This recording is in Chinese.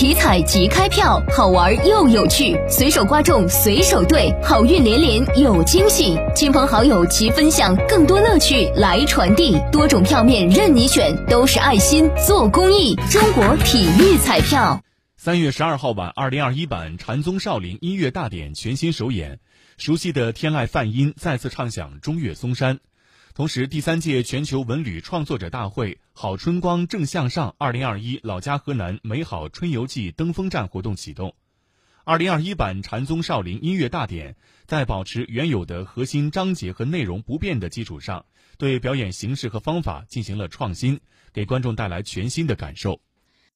体彩即开票，好玩又有趣，随手刮中随手兑，好运连连有惊喜，亲朋好友齐分享，更多乐趣来传递。多种票面任你选，都是爱心做公益。中国体育彩票。三月十二号晚，二零二一版禅宗少林音乐大典全新首演，熟悉的天籁梵音再次唱响中岳嵩山。同时，第三届全球文旅创作者大会“好春光正向上”二零二一老家河南美好春游季登峰站活动启动。二零二一版禅宗少林音乐大典在保持原有的核心章节和内容不变的基础上，对表演形式和方法进行了创新，给观众带来全新的感受。